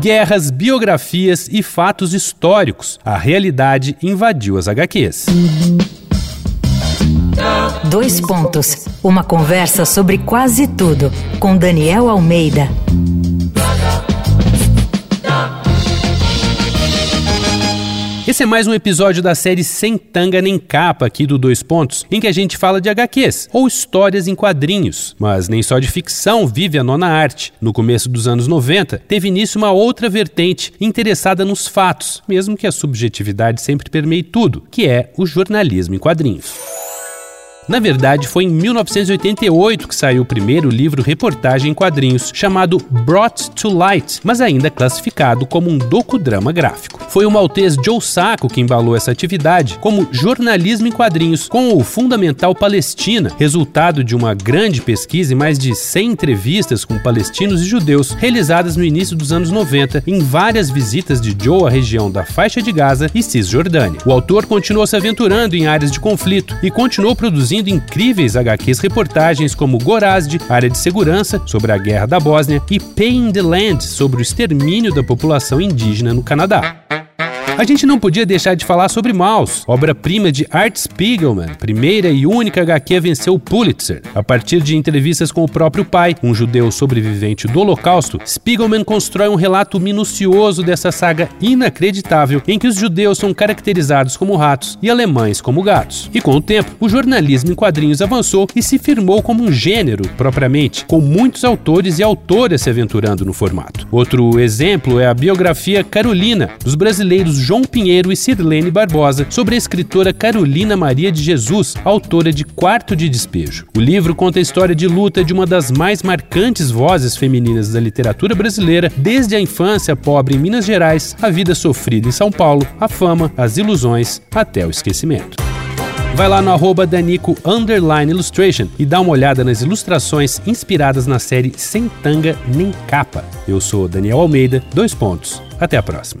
Guerras, biografias e fatos históricos. A realidade invadiu as HQs. Dois pontos. Uma conversa sobre quase tudo com Daniel Almeida. Esse é mais um episódio da série Sem Tanga Nem Capa aqui do Dois Pontos, em que a gente fala de HQs, ou histórias em quadrinhos. Mas nem só de ficção vive a nona arte. No começo dos anos 90, teve início uma outra vertente interessada nos fatos, mesmo que a subjetividade sempre permeie tudo, que é o jornalismo em quadrinhos. Na verdade, foi em 1988 que saiu o primeiro livro reportagem em quadrinhos, chamado Brought to Light, mas ainda classificado como um docudrama gráfico. Foi o maltês Joe Sacco que embalou essa atividade como jornalismo em quadrinhos, com o Fundamental Palestina, resultado de uma grande pesquisa e mais de 100 entrevistas com palestinos e judeus realizadas no início dos anos 90 em várias visitas de Joe à região da faixa de Gaza e Cisjordânia. O autor continuou se aventurando em áreas de conflito e continuou produzindo produzindo incríveis HQs reportagens como Gorazde, Área de Segurança, sobre a Guerra da Bósnia, e Pay in the Land, sobre o extermínio da população indígena no Canadá. A gente não podia deixar de falar sobre Maus, obra-prima de Art Spiegelman, primeira e única HQ a vencer o Pulitzer. A partir de entrevistas com o próprio pai, um judeu sobrevivente do Holocausto, Spiegelman constrói um relato minucioso dessa saga inacreditável em que os judeus são caracterizados como ratos e alemães como gatos. E com o tempo, o jornalismo em quadrinhos avançou e se firmou como um gênero propriamente, com muitos autores e autoras se aventurando no formato. Outro exemplo é a biografia Carolina, dos brasileiros João Pinheiro e Sirlene Barbosa sobre a escritora Carolina Maria de Jesus, autora de Quarto de Despejo. O livro conta a história de luta de uma das mais marcantes vozes femininas da literatura brasileira, desde a infância pobre em Minas Gerais, a vida sofrida em São Paulo, a fama, as ilusões, até o esquecimento. Vai lá no arroba Danico Illustration e dá uma olhada nas ilustrações inspiradas na série Sem Tanga Nem Capa. Eu sou Daniel Almeida, dois pontos. Até a próxima.